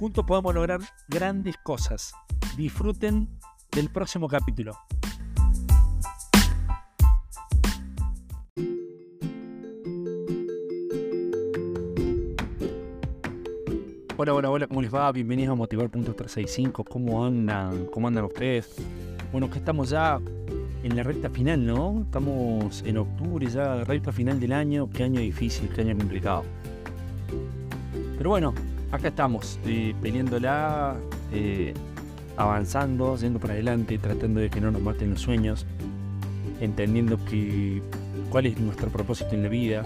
Juntos podemos lograr grandes cosas. Disfruten del próximo capítulo. Hola, hola, hola, ¿cómo les va? Bienvenidos a Motivar.365. ¿Cómo andan? ¿Cómo andan ustedes? Bueno, que estamos ya en la recta final, ¿no? Estamos en octubre ya, recta final del año. Qué año difícil, qué año complicado. Pero bueno, acá estamos, eh, eh, avanzando, yendo para adelante, tratando de que no nos maten los sueños, entendiendo que cuál es nuestro propósito en la vida,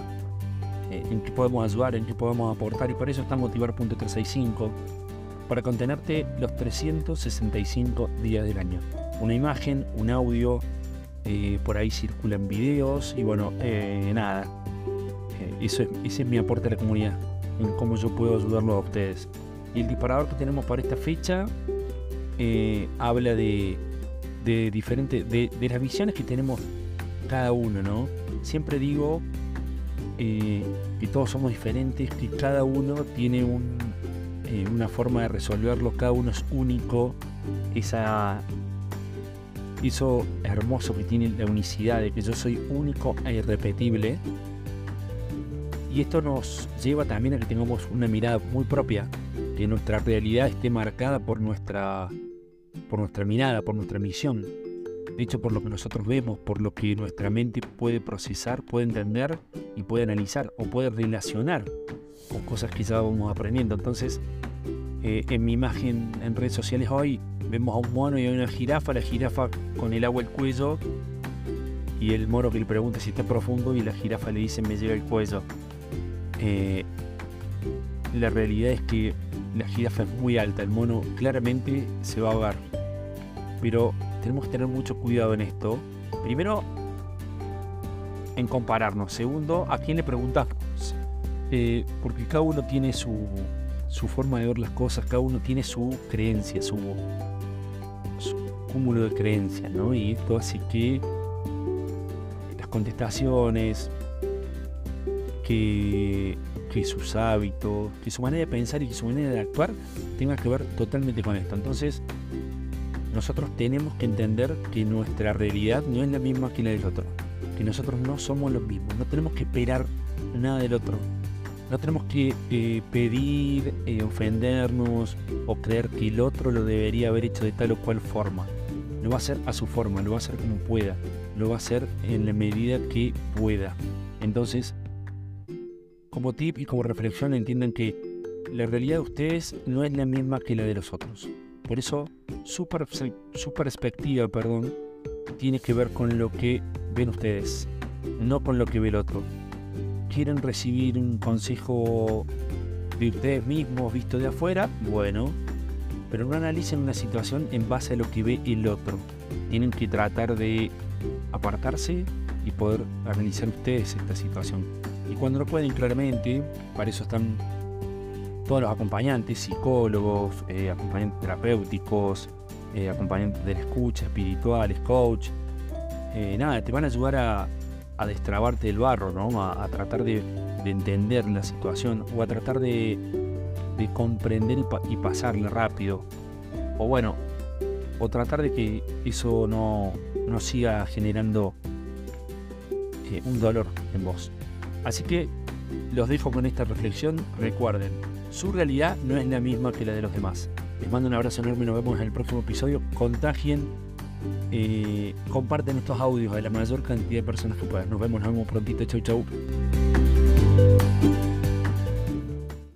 eh, en qué podemos ayudar, en qué podemos aportar, y por eso está Motivar.365, para contenerte los 365 días del año. Una imagen, un audio, eh, por ahí circulan videos, y bueno, nada, eso ese es mi aporte a la comunidad, en cómo yo puedo ayudarlo a ustedes. Y el disparador que tenemos para esta fecha eh, habla de, de de, las visiones que tenemos cada uno, ¿no? Siempre digo eh, que todos somos diferentes, que cada uno tiene eh, una forma de resolverlo, cada uno es único, esa, eso hermoso que tiene la unicidad, de que yo soy único e irrepetible. Y esto nos lleva también a que tengamos una mirada muy propia, que nuestra realidad esté marcada por nuestra por nuestra mirada, por nuestra misión. De hecho, por lo que nosotros vemos, por lo que nuestra mente puede procesar, puede entender y puede analizar o puede relacionar con cosas que ya vamos aprendiendo. Entonces, eh, en mi imagen en redes sociales hoy vemos a un mono y a una jirafa, la jirafa con el agua al cuello y el mono que le pregunta si está profundo y la jirafa le dice me llega el cuello. Eh, la realidad es que la jirafa es muy alta, el mono claramente se va a ahogar. Pero tenemos que tener mucho cuidado en esto. Primero, en compararnos. Segundo, a quién le preguntamos. Eh, porque cada uno tiene su, forma de ver las cosas, cada uno tiene su creencia, su, su cúmulo de creencias, ¿no? Y esto hace que las contestaciones, que sus hábitos, que su manera de pensar y que su manera de actuar tenga que ver totalmente con esto. Entonces, nosotros tenemos que entender que nuestra realidad no es la misma que la del otro, que nosotros no somos los mismos, no tenemos que esperar nada del otro, no tenemos que eh, pedir, eh, ofendernos o creer que el otro lo debería haber hecho de tal o cual forma. Lo va a hacer a su forma, lo va a hacer como pueda, lo va a hacer en la medida que pueda. Entonces, como tip y como reflexión entiendan que la realidad de ustedes no es la misma que la de los otros. Por eso su, perspectiva perdón, tiene que ver con lo que ven ustedes, no con lo que ve el otro. ¿Quieren recibir un consejo de ustedes mismos visto de afuera? Bueno, pero no analicen una situación en base a lo que ve el otro. Tienen que tratar de apartarse y poder analizar ustedes esta situación. Y cuando no pueden claramente, para eso están todos los acompañantes, psicólogos, eh, acompañantes terapéuticos, eh, acompañantes de la escucha, espirituales, coach. Eh, nada, te van a ayudar a, destrabarte del barro, ¿no? a, tratar de, entender la situación o a tratar de, de comprender y, pasarle rápido. O bueno, o tratar de que eso no, no siga generando un dolor en vos. Así que los dejo con esta reflexión. Recuerden, su realidad no es la misma que la de los demás. Les mando un abrazo enorme, nos vemos en el próximo episodio. Contagien, eh, comparten estos audios a la mayor cantidad de personas que puedan. Nos vemos, nos vemos prontito. Chau, chau.